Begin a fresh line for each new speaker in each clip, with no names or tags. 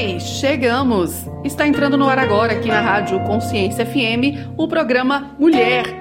Oi, chegamos! Está entrando no ar agora aqui na Rádio Consciência FM o programa Mulher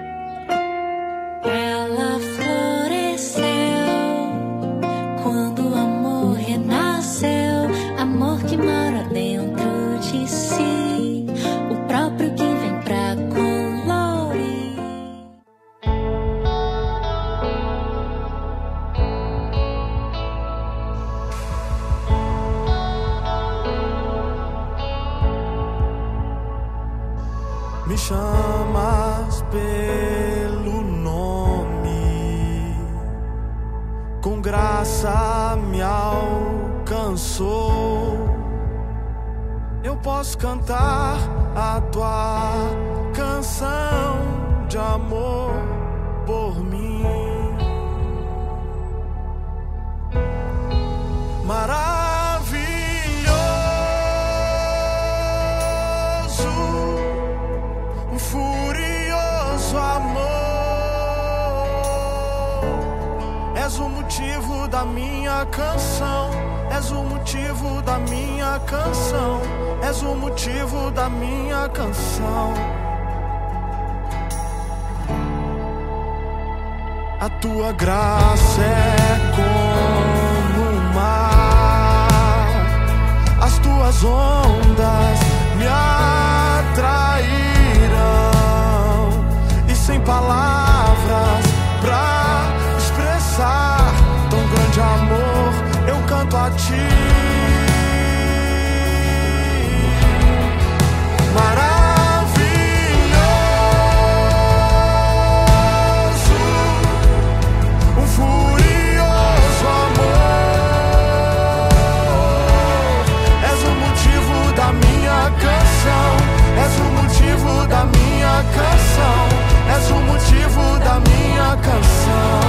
A tua graça é como o mar, as tuas ondas me atrairão e sem palavras. your soul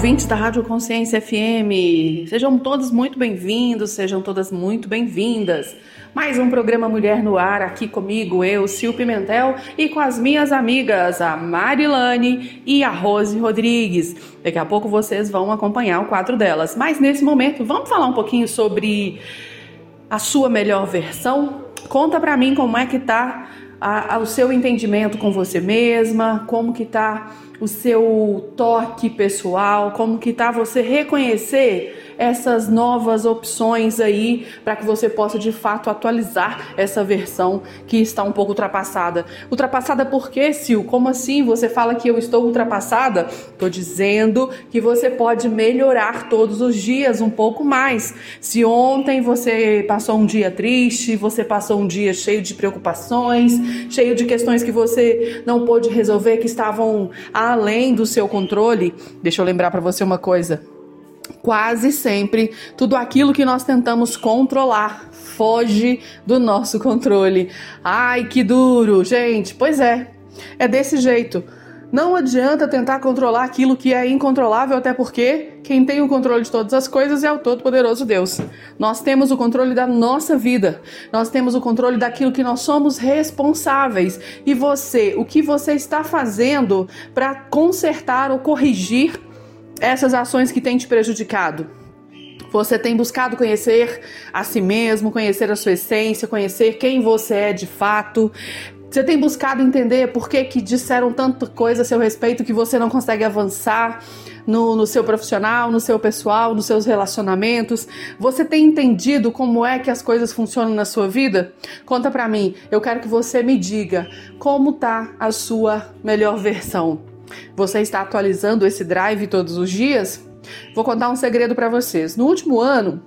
ouvintes da Rádio Consciência FM, sejam todos muito bem-vindos, sejam todas muito bem-vindas.
Mais um programa Mulher no Ar aqui comigo, eu, Sil Pimentel, e com as minhas amigas, a Marilane e a Rose Rodrigues. Daqui a pouco vocês vão acompanhar o quadro delas. Mas nesse momento, vamos falar um pouquinho sobre a sua melhor versão? Conta pra mim como é que tá a, a, o seu entendimento com você mesma, como que tá o seu toque pessoal, como que tá você reconhecer essas novas opções aí para que você possa de fato atualizar essa versão que está um pouco ultrapassada. Ultrapassada por quê, Sil? Como assim? Você fala que eu estou ultrapassada? Tô dizendo que você pode melhorar todos os dias um pouco mais. Se ontem você passou um dia triste, você passou um dia cheio de preocupações, cheio de questões que você não pôde resolver que estavam além do seu controle, deixa eu lembrar para você uma coisa quase sempre tudo aquilo que nós tentamos controlar foge do nosso controle. Ai, que duro, gente. Pois é, é desse jeito. Não adianta tentar controlar aquilo que é incontrolável, até porque quem tem o controle de todas as coisas é o Todo-Poderoso Deus. Nós temos o controle da nossa vida, nós temos o controle daquilo que nós somos responsáveis. E você, o que você está fazendo para consertar ou corrigir essas ações que têm te prejudicado? Você tem buscado conhecer a si mesmo, conhecer a sua essência, conhecer quem você é de fato. Você tem buscado entender por que, que disseram tanta coisa a seu respeito que você não consegue avançar no, no seu profissional, no seu pessoal, nos seus relacionamentos? Você tem entendido como é que as coisas funcionam na sua vida? Conta pra mim. Eu quero que você me diga como tá a sua melhor versão. Você está atualizando esse drive todos os dias? Vou contar um segredo para vocês. No último ano,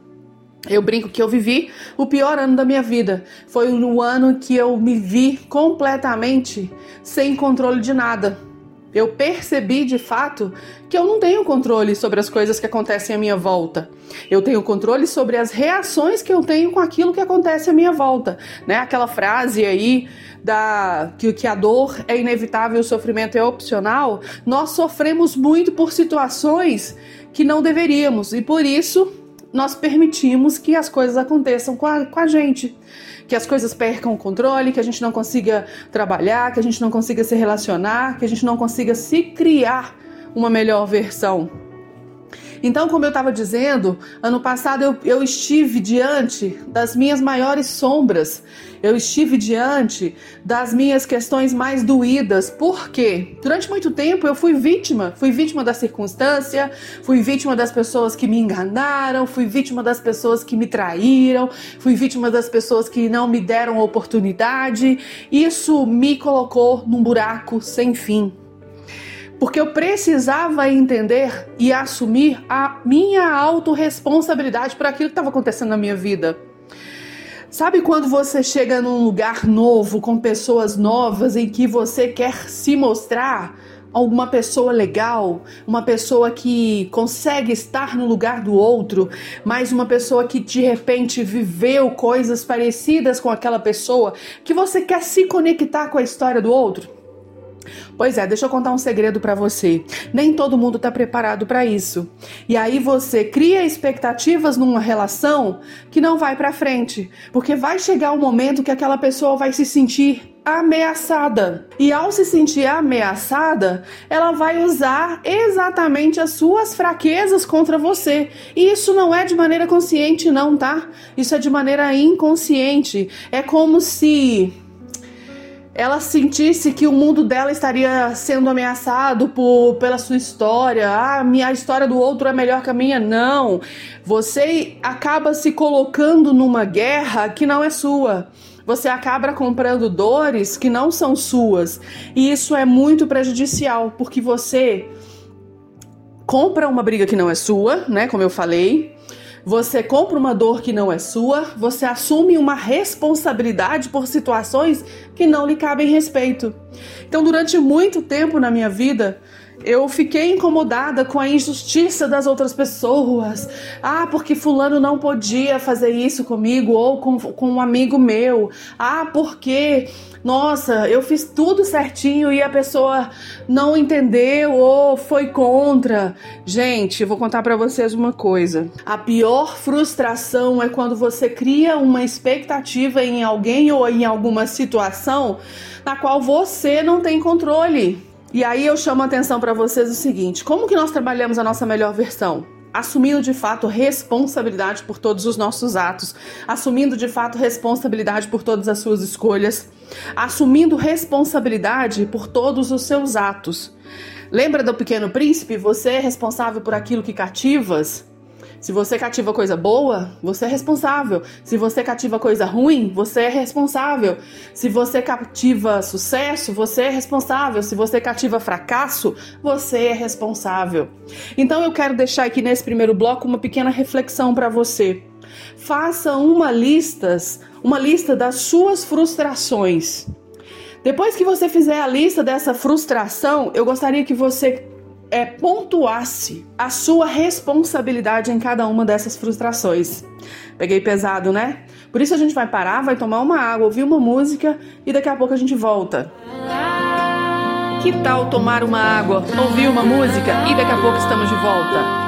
eu brinco que eu vivi o pior ano da minha vida. Foi no ano que eu me vi completamente sem controle de nada. Eu percebi de fato que eu não tenho controle sobre as coisas que acontecem à minha volta. Eu tenho controle sobre as reações que eu tenho com aquilo que acontece à minha volta, né? Aquela frase aí da que, que a dor é inevitável, o sofrimento é opcional. Nós sofremos muito por situações que não deveríamos e por isso nós permitimos que as coisas aconteçam com a, com a gente que as coisas percam o controle, que a gente não consiga trabalhar, que a gente não consiga se relacionar, que a gente não consiga se criar uma melhor versão. Então, como eu estava dizendo, ano passado eu, eu estive diante das minhas maiores sombras, eu estive diante das minhas questões mais doídas. Por quê? Durante muito tempo eu fui vítima, fui vítima da circunstância, fui vítima das pessoas que me enganaram, fui vítima das pessoas que me traíram, fui vítima das pessoas que não me deram oportunidade. Isso me colocou num buraco sem fim porque eu precisava entender e assumir a minha autorresponsabilidade por aquilo que estava acontecendo na minha vida. Sabe quando você chega num lugar novo, com pessoas novas, em que você quer se mostrar alguma pessoa legal, uma pessoa que consegue estar no lugar do outro, mas uma pessoa que de repente viveu coisas parecidas com aquela pessoa, que você quer se conectar com a história do outro? Pois é, deixa eu contar um segredo para você. Nem todo mundo está preparado para isso. E aí você cria expectativas numa relação que não vai para frente, porque vai chegar um momento que aquela pessoa vai se sentir ameaçada. E ao se sentir ameaçada, ela vai usar exatamente as suas fraquezas contra você. E isso não é de maneira consciente não, tá? Isso é de maneira inconsciente. É como se ela sentisse que o mundo dela estaria sendo ameaçado por, pela sua história. Ah, minha, a história do outro é melhor que a minha. Não. Você acaba se colocando numa guerra que não é sua. Você acaba comprando dores que não são suas. E isso é muito prejudicial, porque você compra uma briga que não é sua, né? Como eu falei. Você compra uma dor que não é sua, você assume uma responsabilidade por situações que não lhe cabem respeito. Então, durante muito tempo na minha vida, Eu fiquei incomodada com a injustiça das outras pessoas. Ah, porque fulano não podia fazer isso comigo ou com, com um amigo meu. Ah, porque nossa, eu fiz tudo certinho e a pessoa não entendeu ou foi contra. Gente, vou contar para vocês uma coisa. A pior frustração é quando você cria uma expectativa em alguém ou em alguma situação na qual você não tem controle. E aí eu chamo a atenção para vocês o seguinte: como que nós trabalhamos a nossa melhor versão? assumindo de fato responsabilidade por todos os nossos atos, assumindo de fato responsabilidade por todas as suas escolhas, assumindo responsabilidade por todos os seus atos. Lembra do Pequeno Príncipe? Você é responsável por aquilo que cativas? Se você cativa coisa boa, você é responsável. Se você cativa coisa ruim, você é responsável. Se você cativa sucesso, você é responsável. Se você cativa fracasso, você é responsável. Então eu quero deixar aqui nesse primeiro bloco uma pequena reflexão para você. Faça uma lista, uma lista das suas frustrações. Depois que você fizer a lista dessa frustração, eu gostaria que você é, pontuasse a sua responsabilidade em cada uma dessas frustrações. Peguei pesado, né? Por isso a gente vai parar, vai tomar uma água, ouvir uma música e daqui a pouco a gente volta. Que tal tomar uma água, ouvir uma música e daqui a pouco estamos de volta?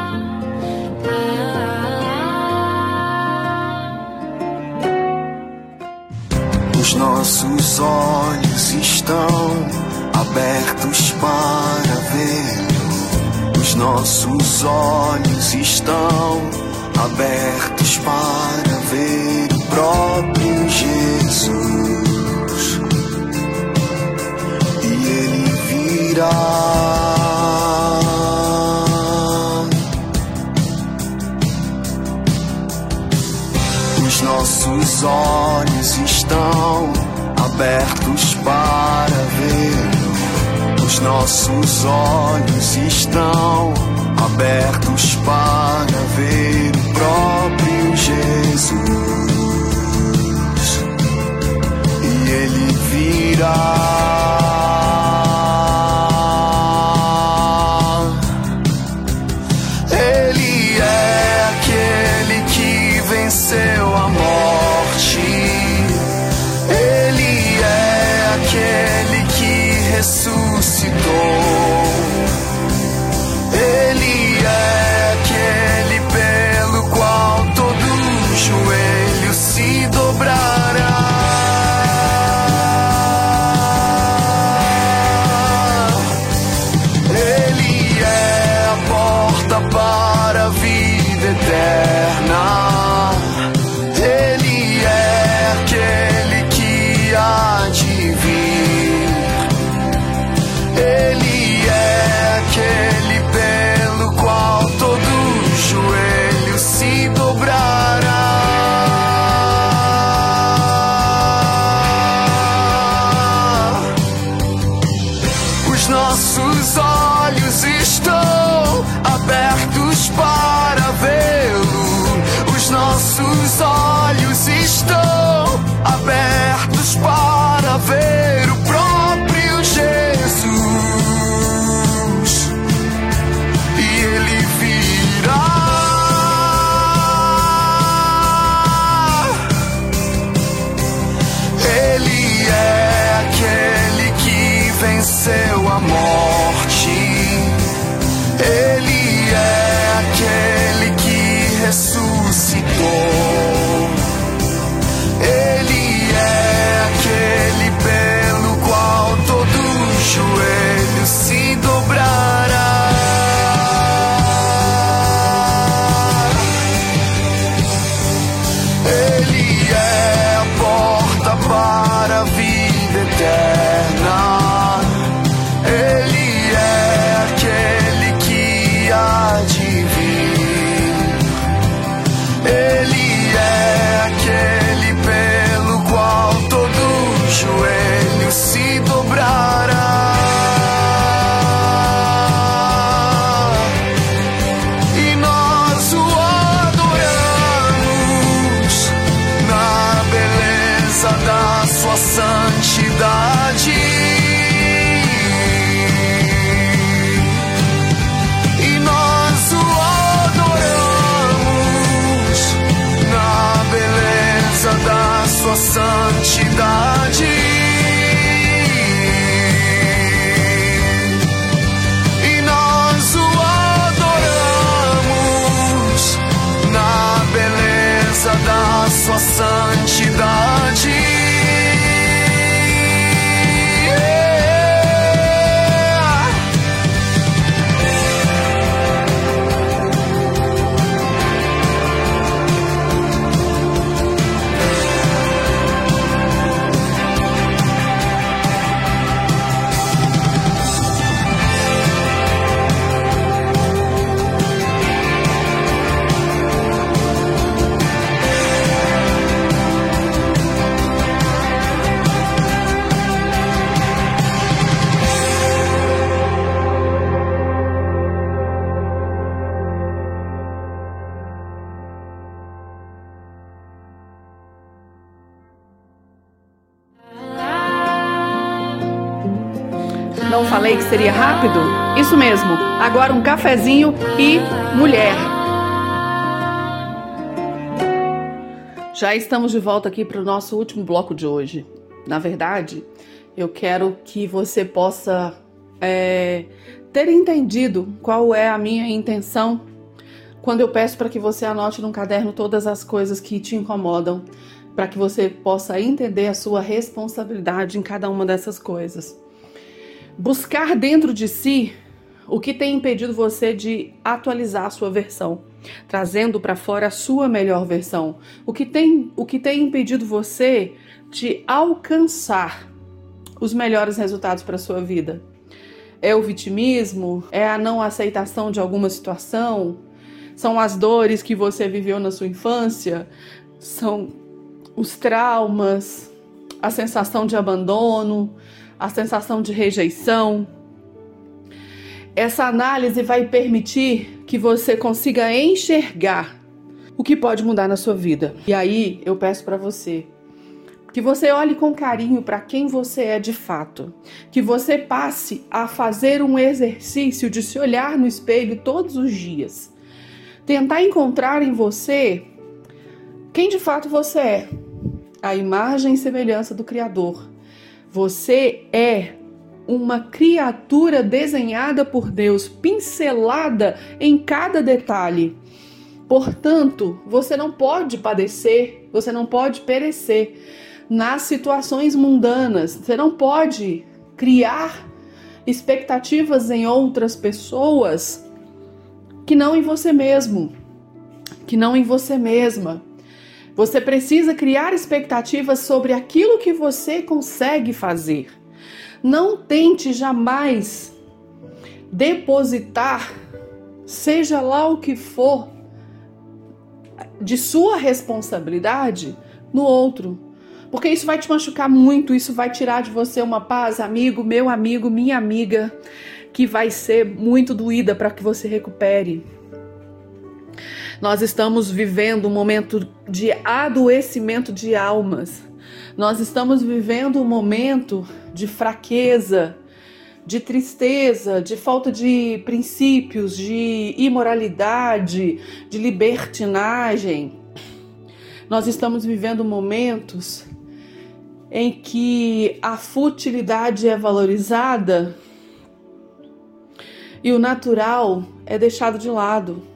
Os nossos olhos estão abertos para ver os nossos olhos estão abertos para ver o próprio Jesus. E ele virá. Os nossos olhos estão abertos para ver nossos olhos estão abertos para ver o próprio Jesus. E ele virá.
Cafezinho e mulher. Já estamos de volta aqui para o nosso último bloco de hoje. Na verdade, eu quero que você possa é, ter entendido qual é a minha intenção quando eu peço para que você anote num caderno todas as coisas que te incomodam, para que você possa entender a sua responsabilidade em cada uma dessas coisas. Buscar dentro de si o que tem impedido você de atualizar a sua versão, trazendo para fora a sua melhor versão. O que tem, o que tem impedido você de alcançar os melhores resultados para sua vida. É o vitimismo? É a não aceitação de alguma situação? São as dores que você viveu na sua infância? São os traumas? A sensação de abandono? a sensação de rejeição. Essa análise vai permitir que você consiga enxergar o que pode mudar na sua vida. E aí eu peço para você que você olhe com carinho para quem você é de fato, que você passe a fazer um exercício de se olhar no espelho todos os dias, tentar encontrar em você quem de fato você é, a imagem e semelhança do Criador. Você é uma criatura desenhada por Deus, pincelada em cada detalhe. Portanto, você não pode padecer, você não pode perecer nas situações mundanas, você não pode criar expectativas em outras pessoas que não em você mesmo, que não em você mesma. Você precisa criar expectativas sobre aquilo que você consegue fazer. Não tente jamais depositar, seja lá o que for, de sua responsabilidade no outro. Porque isso vai te machucar muito, isso vai tirar de você uma paz, amigo, meu amigo, minha amiga, que vai ser muito doída para que você recupere. Nós estamos vivendo um momento de adoecimento de almas. Nós estamos vivendo um momento de fraqueza, de tristeza, de falta de princípios, de imoralidade, de libertinagem. Nós estamos vivendo momentos em que a futilidade é valorizada e o natural é deixado de lado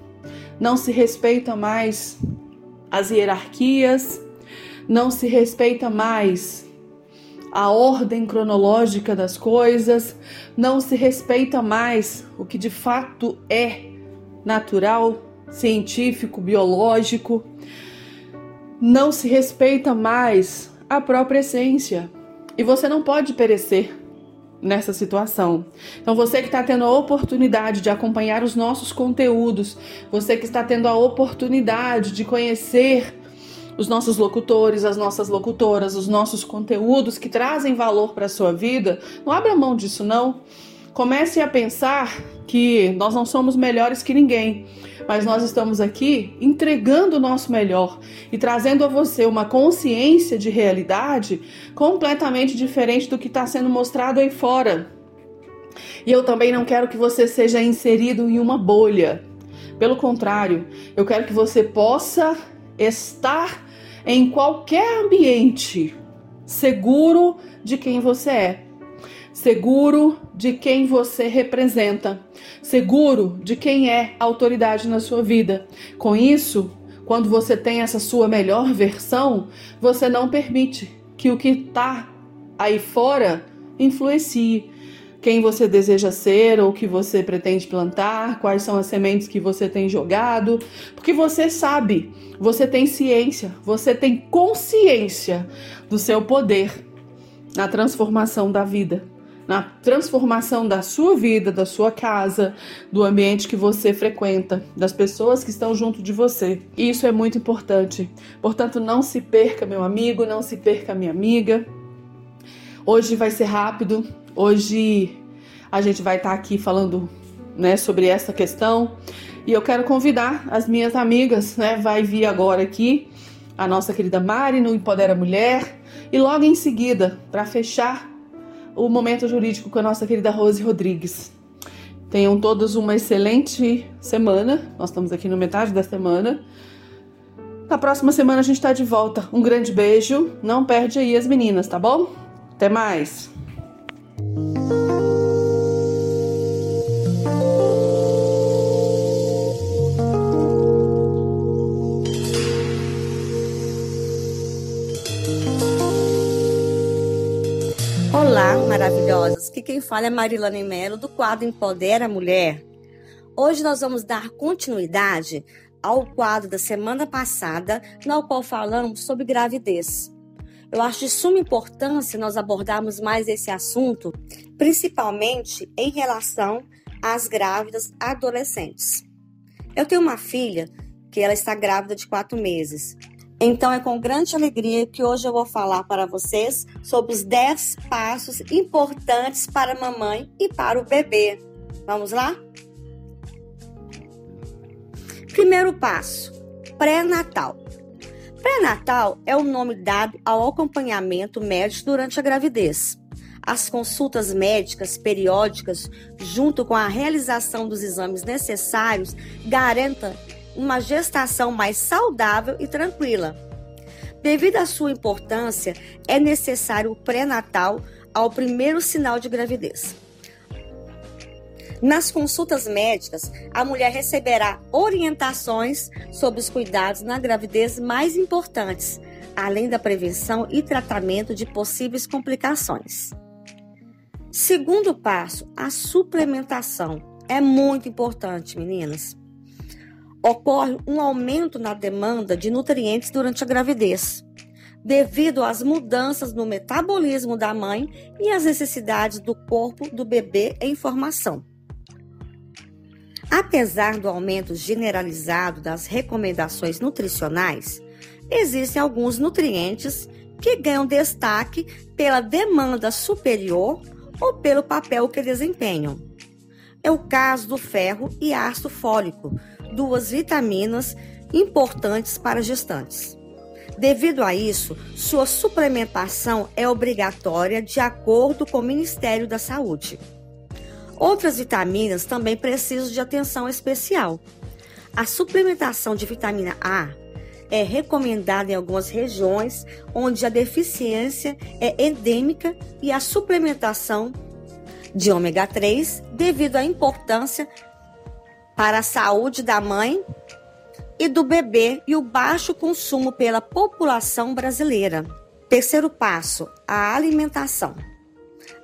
não se respeita mais as hierarquias, não se respeita mais a ordem cronológica das coisas, não se respeita mais o que de fato é natural, científico, biológico, não se respeita mais a própria essência. E você não pode perecer nessa situação. Então, você que está tendo a oportunidade de acompanhar os nossos conteúdos, você que está tendo a oportunidade de conhecer os nossos locutores, as nossas locutoras, os nossos conteúdos que trazem valor para a sua vida, não abra mão disso não. Comece a pensar que nós não somos melhores que ninguém, mas nós estamos aqui entregando o nosso melhor e trazendo a você uma consciência de realidade completamente diferente do que está sendo mostrado aí fora. E eu também não quero que você seja inserido em uma bolha. Pelo contrário, eu quero que você possa estar em qualquer ambiente seguro de quem você é, seguro de quem você representa, seguro de quem é autoridade na sua vida. Com isso, quando você tem essa sua melhor versão, você não permite que o que está aí fora influencie quem você deseja ser ou que você pretende plantar, quais são as sementes que você tem jogado, porque você sabe, você tem ciência, você tem consciência do seu poder na transformação da vida, na transformação da sua vida, da sua casa, do ambiente que você frequenta, das pessoas que estão junto de você. Isso é muito importante. Portanto, não se perca, meu amigo, não se perca, minha amiga. Hoje vai ser rápido, Hoje a gente vai estar tá aqui falando né, sobre essa questão e eu quero convidar as minhas amigas, né? Vai vir agora aqui a nossa querida Mari no Empodera Mulher e logo em seguida, para fechar o momento jurídico com a nossa querida Rose Rodrigues. Tenham todos uma excelente semana. Nós estamos aqui no metade da semana. Na próxima semana a gente está de volta. Um grande beijo. Não perde aí as meninas, tá bom? Até mais.
Olá, maravilhosas! Que quem fala é Marilane Melo do quadro Empodera a Mulher. Hoje nós vamos dar continuidade ao quadro da semana passada, no qual falamos sobre gravidez. Eu acho de suma importância nós abordarmos mais esse assunto, principalmente em relação às grávidas adolescentes. Eu tenho uma filha que ela está grávida de quatro meses. Então é com grande alegria que hoje eu vou falar para vocês sobre os 10 passos importantes para a mamãe e para o bebê. Vamos lá? Primeiro passo: pré-natal. Pré-natal é o nome dado ao acompanhamento médico durante a gravidez. As consultas médicas periódicas, junto com a realização dos exames necessários, garantem uma gestação mais saudável e tranquila. Devido à sua importância, é necessário o pré-natal ao primeiro sinal de gravidez. Nas consultas médicas, a mulher receberá orientações sobre os cuidados na gravidez mais importantes, além da prevenção e tratamento de possíveis complicações. Segundo passo, a suplementação. É muito importante, meninas. Ocorre um aumento na demanda de nutrientes durante a gravidez, devido às mudanças no metabolismo da mãe e às necessidades do corpo do bebê em formação. Apesar do aumento generalizado das recomendações nutricionais, existem alguns nutrientes que ganham destaque pela demanda superior ou pelo papel que desempenham. É o caso do ferro e ácido fólico, duas vitaminas importantes para gestantes. Devido a isso, sua suplementação é obrigatória de acordo com o Ministério da Saúde. Outras vitaminas também precisam de atenção especial. A suplementação de vitamina A é recomendada em algumas regiões onde a deficiência é endêmica e a suplementação de ômega 3 devido à importância para a saúde da mãe e do bebê e o baixo consumo pela população brasileira. Terceiro passo, a alimentação.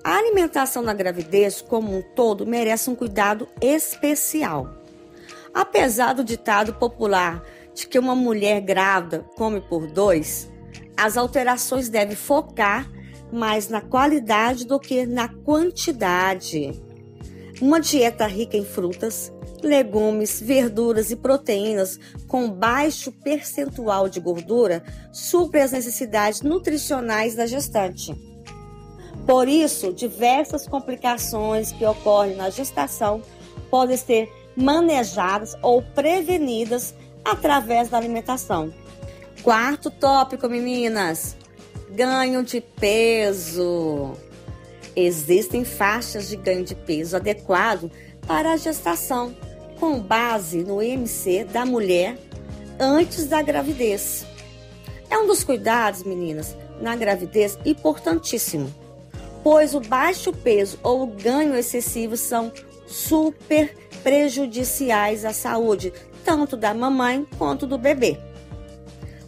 A alimentação na gravidez, como um todo, merece um cuidado especial. Apesar do ditado popular de que uma mulher grávida come por dois, as alterações devem focar mais na qualidade do que na quantidade. Uma dieta rica em frutas, legumes, verduras e proteínas com baixo percentual de gordura supre as necessidades nutricionais da gestante. Por isso, diversas complicações que ocorrem na gestação podem ser manejadas ou prevenidas através da alimentação. Quarto tópico, meninas: ganho de peso. Existem faixas de ganho de peso adequado para a gestação, com base no IMC da mulher antes da gravidez. É um dos cuidados, meninas, na gravidez importantíssimo, pois o baixo peso ou o ganho excessivo são super prejudiciais à saúde, tanto da mamãe quanto do bebê.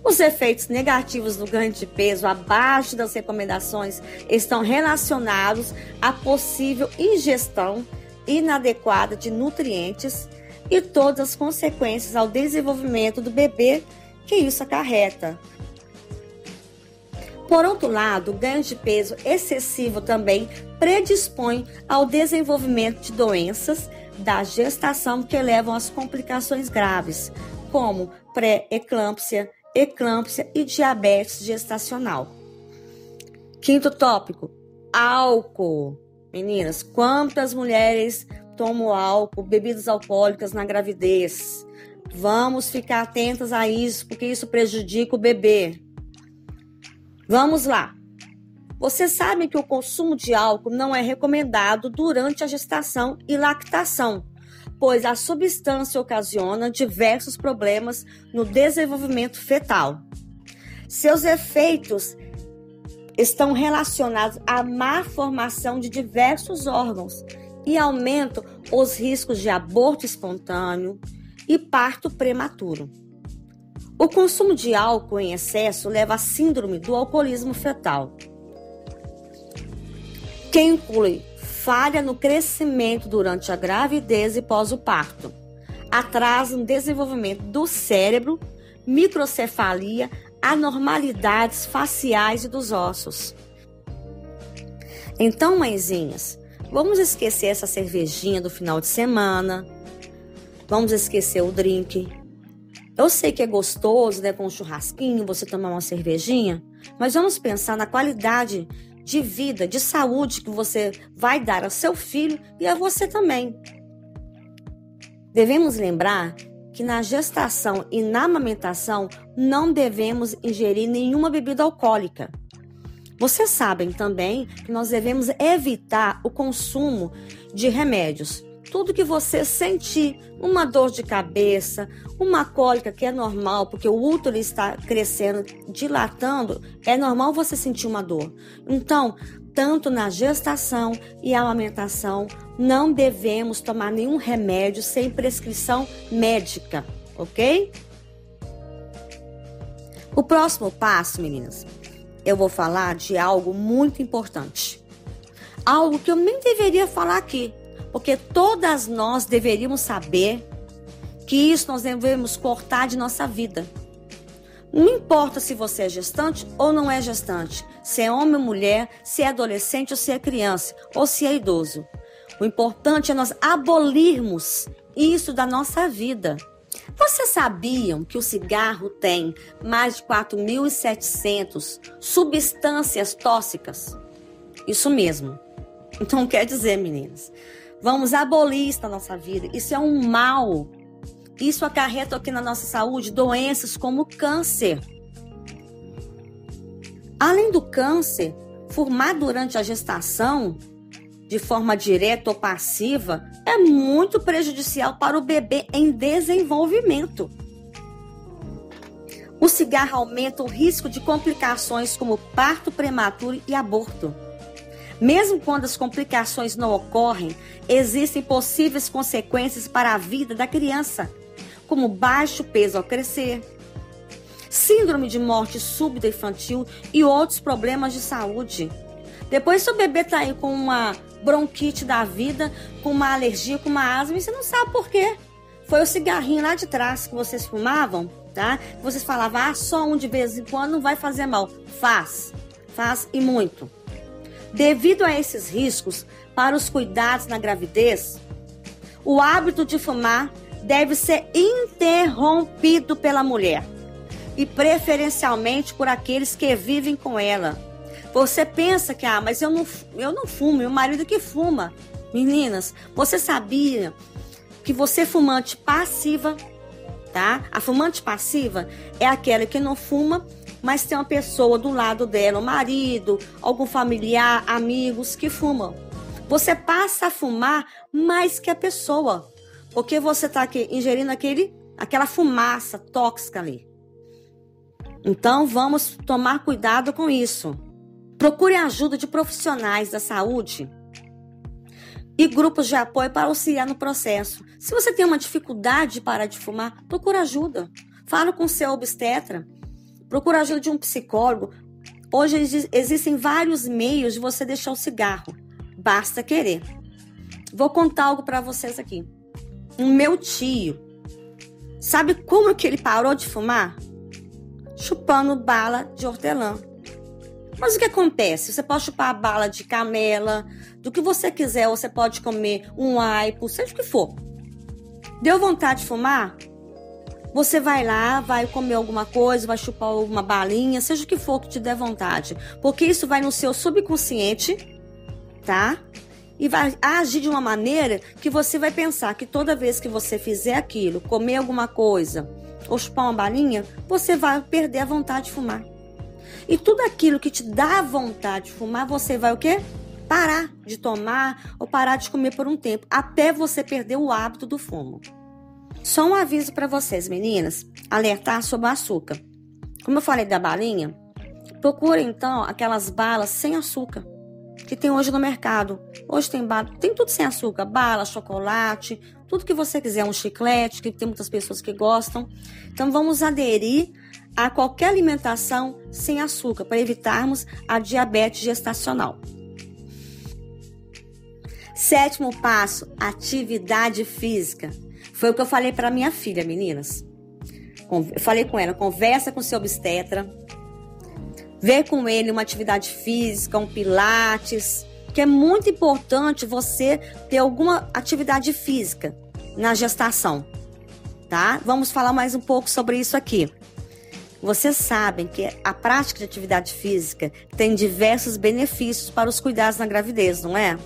Os efeitos negativos do ganho de peso abaixo das recomendações estão relacionados à possível ingestão inadequada de nutrientes e todas as consequências ao desenvolvimento do bebê que isso acarreta. Por outro lado, ganho de peso excessivo também predispõe ao desenvolvimento de doenças da gestação que levam às complicações graves, como pré-eclâmpsia, eclâmpsia e diabetes gestacional. Quinto tópico: álcool. Meninas, quantas mulheres tomam álcool, bebidas alcoólicas na gravidez? Vamos ficar atentas a isso, porque isso prejudica o bebê. Vamos lá. Você sabe que o consumo de álcool não é recomendado durante a gestação e lactação, pois a substância ocasiona diversos problemas no desenvolvimento fetal. Seus efeitos estão relacionados à má formação de diversos órgãos e aumentam os riscos de aborto espontâneo e parto prematuro. O consumo de álcool em excesso leva à síndrome do alcoolismo fetal, que inclui falha no crescimento durante a gravidez e pós o parto, atraso no desenvolvimento do cérebro, microcefalia, anormalidades faciais e dos ossos. Então, mãezinhas, vamos esquecer essa cervejinha do final de semana, vamos esquecer o drink, eu sei que é gostoso, né, com um churrasquinho, você tomar uma cervejinha, mas vamos pensar na qualidade de vida, de saúde que você vai dar ao seu filho e a você também. Devemos lembrar que na gestação e na amamentação não devemos ingerir nenhuma bebida alcoólica. Vocês sabem também que nós devemos evitar o consumo de remédios, tudo que você sentir, uma dor de cabeça, uma cólica que é normal, porque o útero está crescendo, dilatando, é normal você sentir uma dor. Então, tanto na gestação e amamentação, não devemos tomar nenhum remédio sem prescrição médica, ok? O próximo passo, meninas, eu vou falar de algo muito importante. Algo que eu nem deveria falar aqui, porque todas nós deveríamos saber que isso nós devemos cortar de nossa vida. Não importa se você é gestante ou não é gestante, se é homem ou mulher, se é adolescente ou se é criança, ou se é idoso. O importante é nós abolirmos isso da nossa vida. Vocês sabiam que o cigarro tem mais de 4.700 substâncias tóxicas? Isso mesmo. Então quer dizer, meninas, Vamos abolir isso na nossa vida. Isso é um mal. Isso acarreta aqui na nossa saúde doenças como câncer. Além do câncer, formar durante a gestação, de forma direta ou passiva, é muito prejudicial para o bebê em desenvolvimento. O cigarro aumenta o risco de complicações como parto prematuro e aborto. Mesmo quando as complicações não ocorrem, existem possíveis consequências para a vida da criança, como baixo peso ao crescer, síndrome de morte súbita infantil e outros problemas de saúde. Depois, se o bebê está aí com uma bronquite da vida, com uma alergia, com uma asma, e você não sabe por quê. Foi o cigarrinho lá de trás que vocês fumavam, tá? Vocês falavam, ah, só um de vez em quando não vai fazer mal. Faz, faz e muito. Devido a esses riscos para os cuidados na gravidez, o hábito de fumar deve ser interrompido pela mulher e preferencialmente por aqueles que vivem com ela. Você pensa que, ah, mas eu não, eu não fumo, meu marido que fuma. Meninas, você sabia que você fumante passiva, tá? A fumante passiva é aquela que não fuma, mas tem uma pessoa do lado dela, o marido, algum familiar, amigos que fumam. Você passa a fumar mais que a pessoa, porque você está ingerindo aquele, aquela fumaça tóxica ali. Então vamos tomar cuidado com isso. Procure ajuda de profissionais da saúde e grupos de apoio para auxiliar no processo. Se você tem uma dificuldade de parar de fumar, procure ajuda. Fale com seu obstetra. Procure ajuda de um psicólogo. Hoje existem vários meios de você deixar o cigarro. Basta querer. Vou contar algo para vocês aqui. O meu tio, sabe como que ele parou de fumar? chupando bala de hortelã. Mas o que acontece? Você pode chupar bala de camela, do que você quiser, você pode comer um aipo, seja o que for. Deu vontade de fumar? Você vai lá, vai comer alguma coisa, vai chupar uma balinha, seja o que for que te der vontade. Porque isso vai no seu subconsciente, tá? E vai agir de uma maneira que você vai pensar que toda vez que você fizer aquilo, comer alguma coisa, ou chupar uma balinha, você vai perder a vontade de fumar. E tudo aquilo que te dá vontade de fumar, você vai o quê? Parar de tomar ou parar de comer por um tempo, até você perder o hábito do fumo. Só um aviso para vocês, meninas, alertar sobre o açúcar. Como eu falei da balinha, procure então aquelas balas sem açúcar que tem hoje no mercado. Hoje tem bala, tem tudo sem açúcar, bala, chocolate, tudo que você quiser, um chiclete, que tem muitas pessoas que gostam. Então vamos aderir a qualquer alimentação sem açúcar para evitarmos a diabetes gestacional. Sétimo passo, atividade física. Foi o que eu falei para minha filha, meninas. Eu falei com ela, conversa com seu obstetra, vê com ele uma atividade física, um pilates, que é muito importante você ter alguma atividade física na gestação, tá? Vamos falar mais um pouco sobre isso aqui. Vocês sabem que a prática de atividade física tem diversos benefícios para os cuidados na gravidez, não é?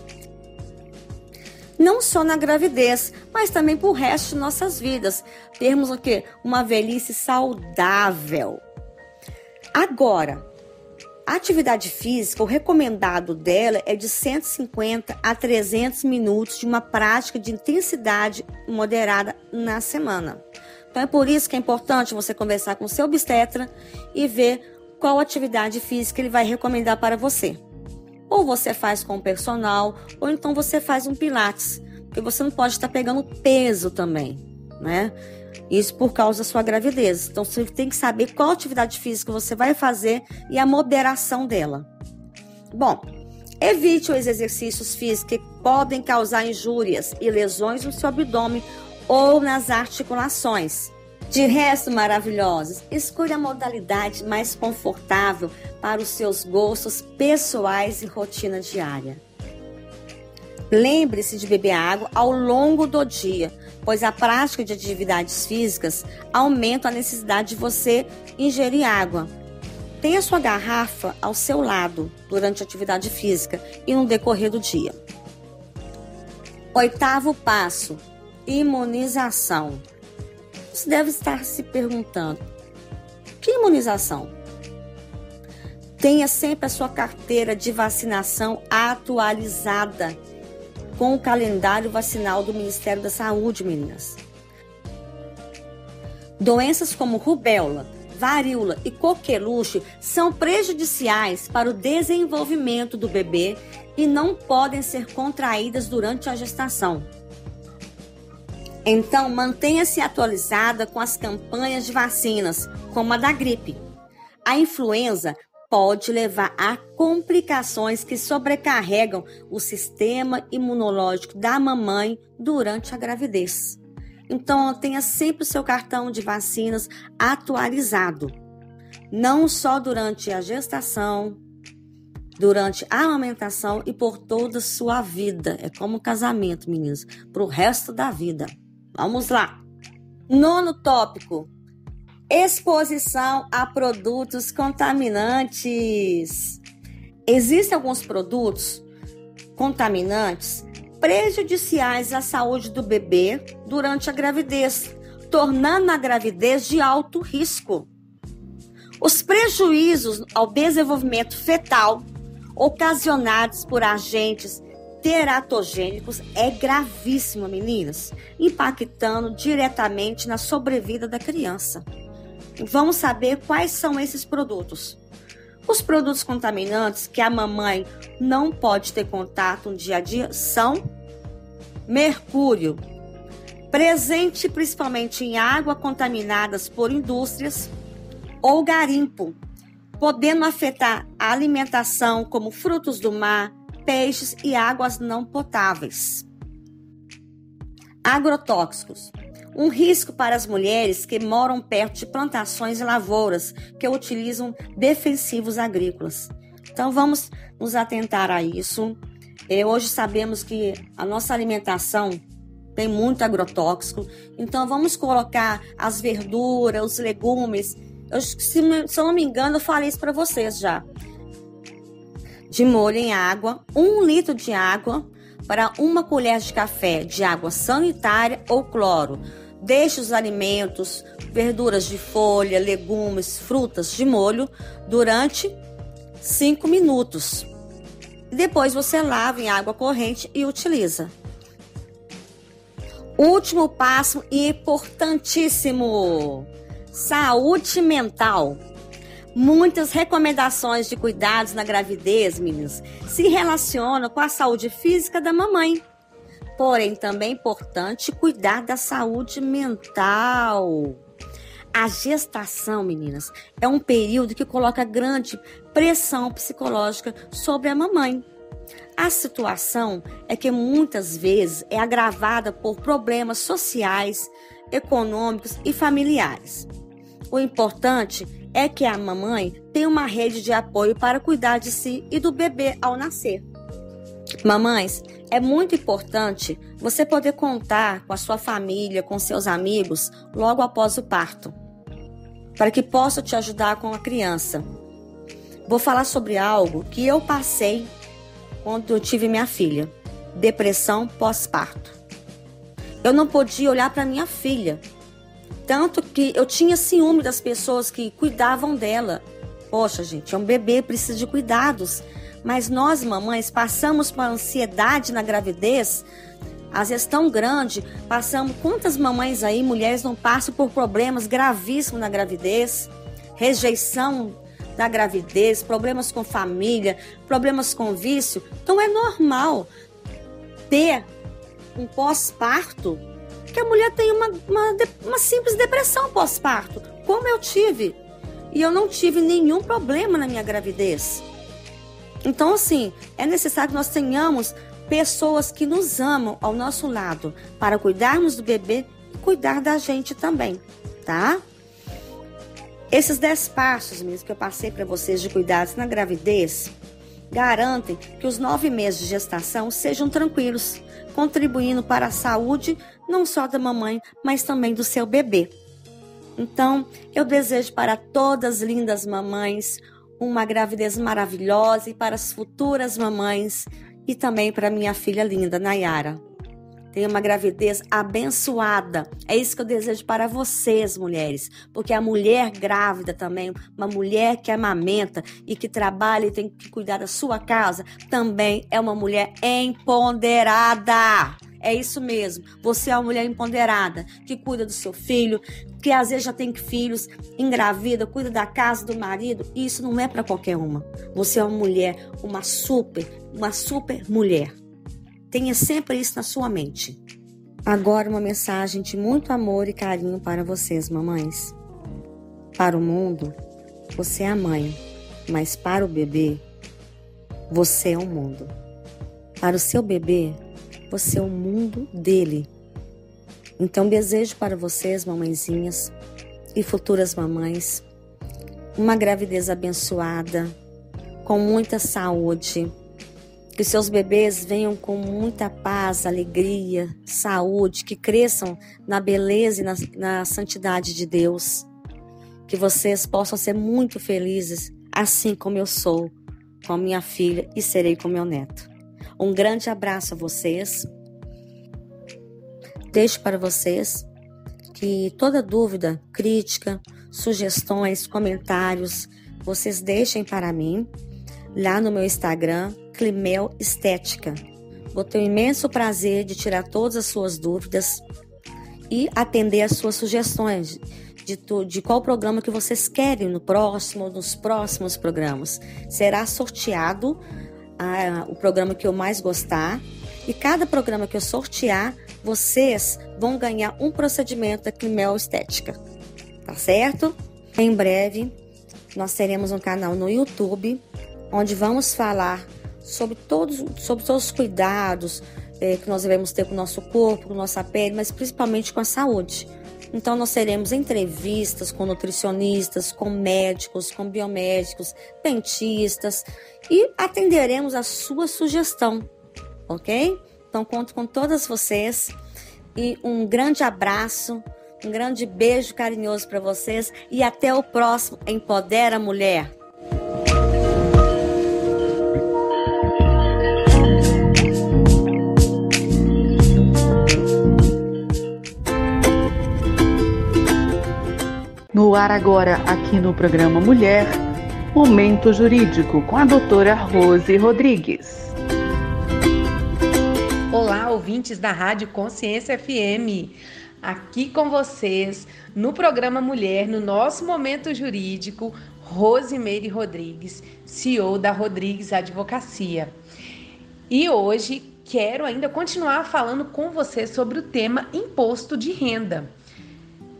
Não só na gravidez, mas também para o resto de nossas vidas. Termos o quê? Uma velhice saudável. Agora, a atividade física, o recomendado dela é de 150 a 300 minutos de uma prática de intensidade moderada na semana. Então é por isso que é importante você conversar com o seu obstetra e ver qual atividade física ele vai recomendar para você. Ou você faz com o personal, ou então você faz um pilates, porque você não pode estar pegando peso também, né? Isso por causa da sua gravidez. Então você tem que saber qual atividade física você vai fazer e a moderação dela. Bom, evite os exercícios físicos que podem causar injúrias e lesões no seu abdômen ou nas articulações. De resto, maravilhosos, escolha a modalidade mais confortável para os seus gostos pessoais e rotina diária. Lembre-se de beber água ao longo do dia, pois a prática de atividades físicas aumenta a necessidade de você ingerir água. Tenha sua garrafa ao seu lado durante a atividade física e no decorrer do dia. Oitavo passo: imunização. Você deve estar se perguntando: que imunização? Tenha sempre a sua carteira de vacinação atualizada com o calendário vacinal do Ministério da Saúde, meninas. Doenças como rubéola, varíola e coqueluche são prejudiciais para o desenvolvimento do bebê e não podem ser contraídas durante a gestação. Então, mantenha-se atualizada com as campanhas de vacinas, como a da gripe. A influenza pode levar a complicações que sobrecarregam o sistema imunológico da mamãe durante a gravidez. Então, tenha sempre o seu cartão de vacinas atualizado, não só durante a gestação, durante a amamentação e por toda a sua vida. É como casamento, meninas, para o resto da vida. Vamos lá. Nono tópico: exposição a produtos contaminantes. Existem alguns produtos contaminantes prejudiciais à saúde do bebê durante a gravidez, tornando a gravidez de alto risco. Os prejuízos ao desenvolvimento fetal ocasionados por agentes teratogênicos é gravíssimo, meninas, impactando diretamente na sobrevida da criança. vamos saber quais são esses produtos. Os produtos contaminantes que a mamãe não pode ter contato no dia a dia são mercúrio, presente principalmente em água contaminadas por indústrias ou garimpo, podendo afetar a alimentação como frutos do mar, peixes e águas não potáveis. Agrotóxicos. Um risco para as mulheres que moram perto de plantações e lavouras que utilizam defensivos agrícolas. Então vamos nos atentar a isso. E hoje sabemos que a nossa alimentação tem muito agrotóxico, então vamos colocar as verduras, os legumes. Eu, se, se eu não me engano, eu falei isso para vocês já. De molho em água, um litro de água para uma colher de café de água sanitária ou cloro. Deixe os alimentos, verduras de folha, legumes, frutas de molho durante 5 minutos. Depois você lava em água corrente e utiliza. Último passo importantíssimo: saúde mental. Muitas recomendações de cuidados na gravidez, meninos, se relacionam com a saúde física da mamãe. Porém, também é importante cuidar da saúde mental. A gestação, meninas, é um período que coloca grande pressão psicológica sobre a mamãe. A situação é que muitas vezes é agravada por problemas sociais, econômicos e familiares. O importante é que a mamãe tem uma rede de apoio para cuidar de si e do bebê ao nascer. Mamães, é muito importante você poder contar com a sua família, com seus amigos logo após o parto, para que possa te ajudar com a criança. Vou falar sobre algo que eu passei quando eu tive minha filha: depressão pós-parto. Eu não podia olhar para minha filha, tanto que eu tinha ciúme das pessoas que cuidavam dela. Poxa, gente, é um bebê, precisa de cuidados. Mas nós, mamães, passamos por ansiedade na gravidez, às vezes tão grande, passamos. Quantas mamães aí, mulheres, não passam por problemas gravíssimos na gravidez? Rejeição da gravidez, problemas com família, problemas com vício. Então é normal ter um pós-parto que a mulher tem uma, uma, uma simples depressão pós-parto, como eu tive. E eu não tive nenhum problema na minha gravidez. Então, assim, é necessário que nós tenhamos pessoas que nos amam ao nosso lado para cuidarmos do bebê e cuidar da gente também, tá? Esses 10 passos mesmo que eu passei para vocês de cuidados na gravidez garantem que os nove meses de gestação sejam tranquilos, contribuindo para a saúde não só da mamãe, mas também do seu bebê. Então, eu desejo para todas lindas mamães uma gravidez maravilhosa e para as futuras mamães e também para minha filha linda, Nayara. Tenha uma gravidez abençoada. É isso que eu desejo para vocês, mulheres. Porque a mulher grávida também, uma mulher que amamenta e que trabalha e tem que cuidar da sua casa, também é uma mulher empoderada. É isso mesmo. Você é uma mulher empoderada, que cuida do seu filho, que às vezes já tem filhos, engravida, cuida da casa do marido. Isso não é para qualquer uma. Você é uma mulher, uma super, uma super mulher. Tenha sempre isso na sua mente. Agora uma mensagem de muito amor e carinho para vocês, mamães. Para o mundo, você é a mãe, mas para o bebê, você é o mundo. Para o seu bebê, você é o mundo dele. Então desejo para vocês, mamãezinhas e futuras mamães, uma gravidez abençoada, com muita saúde, que seus bebês venham com muita paz, alegria, saúde, que cresçam na beleza e na, na santidade de Deus. Que vocês possam ser muito felizes, assim como eu sou com a minha filha e serei com meu neto. Um grande abraço a vocês. Deixo para vocês que toda dúvida, crítica, sugestões, comentários, vocês deixem para mim lá no meu Instagram, Climel Estética. Vou ter o imenso prazer de tirar todas as suas dúvidas e atender as suas sugestões de, de qual programa que vocês querem no próximo ou nos próximos programas. Será sorteado ah, o programa que eu mais gostar e cada programa que eu sortear, vocês vão ganhar um procedimento da Climel Estética. Tá certo? Em breve, nós teremos um canal no YouTube onde vamos falar sobre todos, sobre todos os cuidados é, que nós devemos ter com o nosso corpo, com a nossa pele, mas principalmente com a saúde. Então, nós teremos entrevistas com nutricionistas, com médicos, com biomédicos, dentistas e atenderemos a sua sugestão, ok? Então, conto com todas vocês e um grande abraço, um grande beijo carinhoso para vocês e até o próximo Empodera Mulher.
No ar agora, aqui no programa Mulher, Momento Jurídico com a doutora Rose Rodrigues.
Olá, ouvintes da Rádio Consciência FM. Aqui com vocês no programa Mulher, no nosso Momento Jurídico, Rosemeire Rodrigues, CEO da Rodrigues Advocacia. E hoje quero ainda continuar falando com você sobre o tema imposto de renda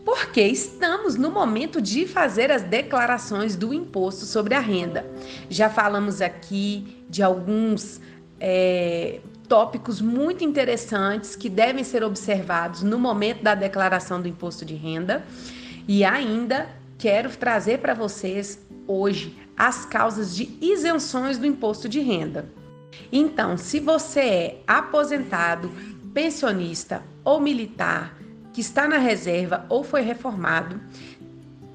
porque estamos no momento de fazer as declarações do imposto sobre a renda. Já falamos aqui de alguns é, tópicos muito interessantes que devem ser observados no momento da declaração do imposto de renda e ainda quero trazer para vocês hoje as causas de isenções do imposto de renda. Então, se você é aposentado, pensionista ou militar, que está na reserva ou foi reformado,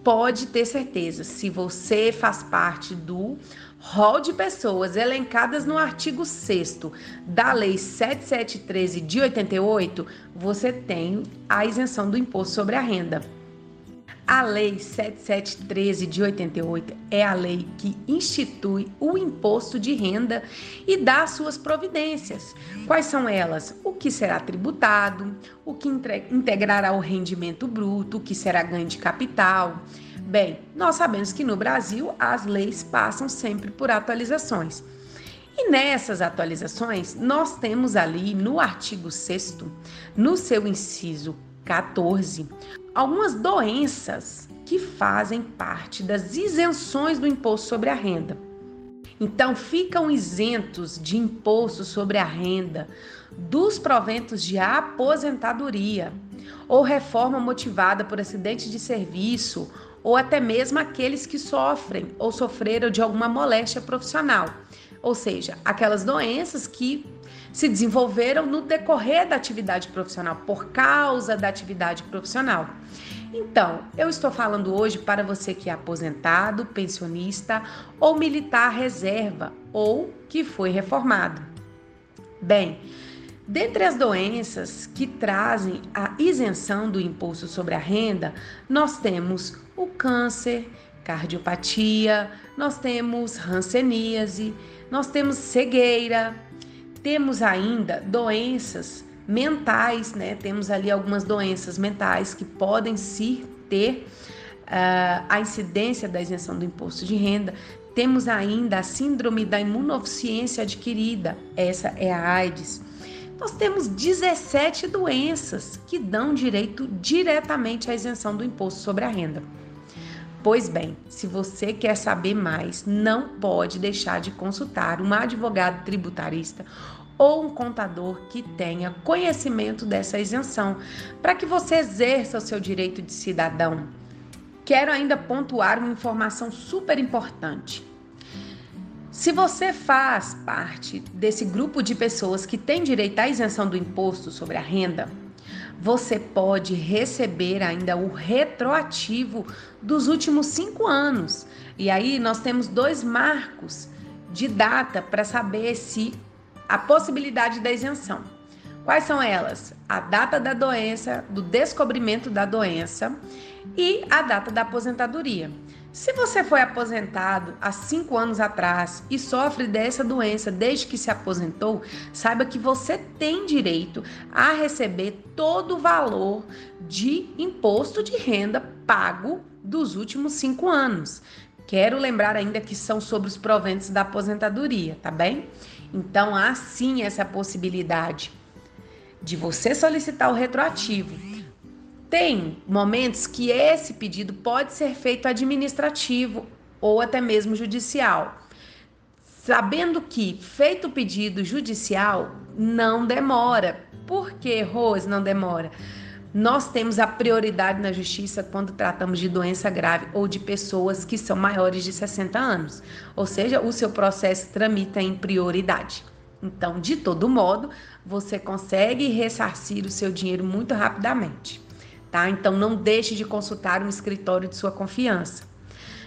pode ter certeza, se você faz parte do rol de pessoas elencadas no artigo 6 da Lei 7713 de 88, você tem a isenção do imposto sobre a renda. A Lei 7713 de 88 é a lei que institui o imposto de renda e dá suas providências. Quais são elas? O que será tributado, o que integrará o rendimento bruto, o que será ganho de capital. Bem, nós sabemos que no Brasil as leis passam sempre por atualizações. E nessas atualizações, nós temos ali no artigo 6, no seu inciso 14, algumas doenças que fazem parte das isenções do imposto sobre a renda. Então, ficam isentos de imposto sobre a renda dos proventos de aposentadoria ou reforma motivada por acidente de serviço ou até mesmo aqueles que sofrem ou sofreram de alguma moléstia profissional, ou seja, aquelas doenças que se desenvolveram no decorrer da atividade profissional, por causa da atividade profissional. Então, eu estou falando hoje para você que é aposentado, pensionista ou militar reserva ou que foi reformado. Bem, dentre as doenças que trazem a isenção do imposto sobre a renda, nós temos o câncer, cardiopatia, nós temos hanseníase, nós temos cegueira, temos ainda doenças mentais, né? Temos ali algumas doenças mentais que podem se ter uh, a incidência da isenção do imposto de renda. Temos ainda a síndrome da imunodeficiência adquirida, essa é a AIDS. Nós temos 17 doenças que dão direito diretamente à isenção do imposto sobre a renda. Pois bem, se você quer saber mais, não pode deixar de consultar um advogado tributarista ou um contador que tenha conhecimento dessa isenção, para que você exerça o seu direito de cidadão. Quero ainda pontuar uma informação super importante. Se você faz parte desse grupo de pessoas que tem direito à isenção do imposto sobre a renda, você pode receber ainda o retroativo dos últimos cinco anos. E aí nós temos dois marcos de data para saber se a possibilidade da isenção. Quais são elas? A data da doença, do descobrimento da doença e a data da aposentadoria. Se você foi aposentado há cinco anos atrás e sofre dessa doença desde que se aposentou, saiba que você tem direito a receber todo o valor de imposto de renda pago dos últimos cinco anos. Quero lembrar ainda que são sobre os proventos da aposentadoria, tá bem? Então há sim essa possibilidade de você solicitar o retroativo tem momentos que esse pedido pode ser feito administrativo ou até mesmo judicial. Sabendo que feito o pedido judicial não demora. Por que, Rose, não demora? Nós temos a prioridade na justiça quando tratamos de doença grave ou de pessoas que são maiores de 60 anos. Ou seja, o seu processo tramita em prioridade. Então, de todo modo, você consegue ressarcir o seu dinheiro muito rapidamente tá? Então não deixe de consultar um escritório de sua confiança.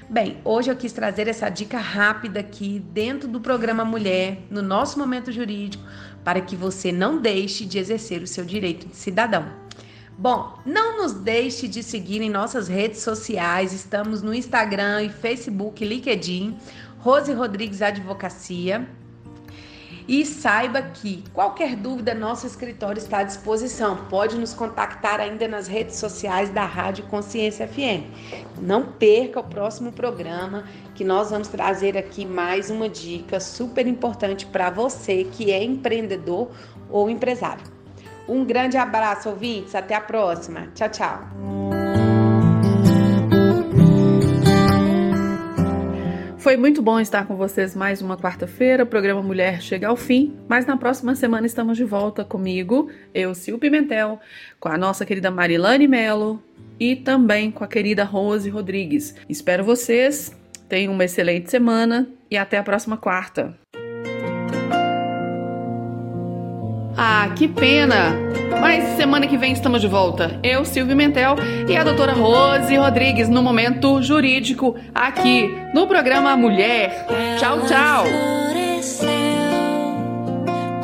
Bem, hoje eu quis trazer essa dica rápida aqui dentro do programa Mulher, no nosso momento jurídico, para que você não deixe de exercer o seu direito de cidadão. Bom, não nos deixe de seguir em nossas redes sociais, estamos no Instagram e Facebook, LinkedIn, Rose Rodrigues Advocacia. E saiba que qualquer dúvida, nosso escritório está à disposição. Pode nos contactar ainda nas redes sociais da Rádio Consciência FM. Não perca o próximo programa, que nós vamos trazer aqui mais uma dica super importante para você que é empreendedor ou empresário. Um grande abraço, ouvintes. Até a próxima. Tchau, tchau.
Foi muito bom estar com vocês mais uma quarta-feira. O programa Mulher chega ao fim, mas na próxima semana estamos de volta comigo, eu, Sil Pimentel, com a nossa querida Marilane Melo e também com a querida Rose Rodrigues. Espero vocês, tenham uma excelente semana e até a próxima quarta. Ah, que pena! Mas semana que vem estamos de volta. Eu, Silvio Mentel e a doutora Rose Rodrigues no Momento Jurídico, aqui no programa Mulher. Tchau, tchau!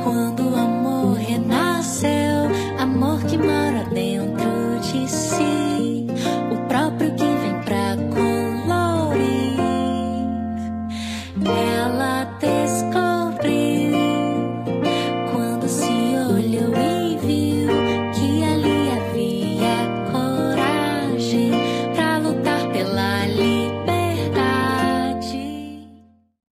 Quando o amor renasceu, amor que dentro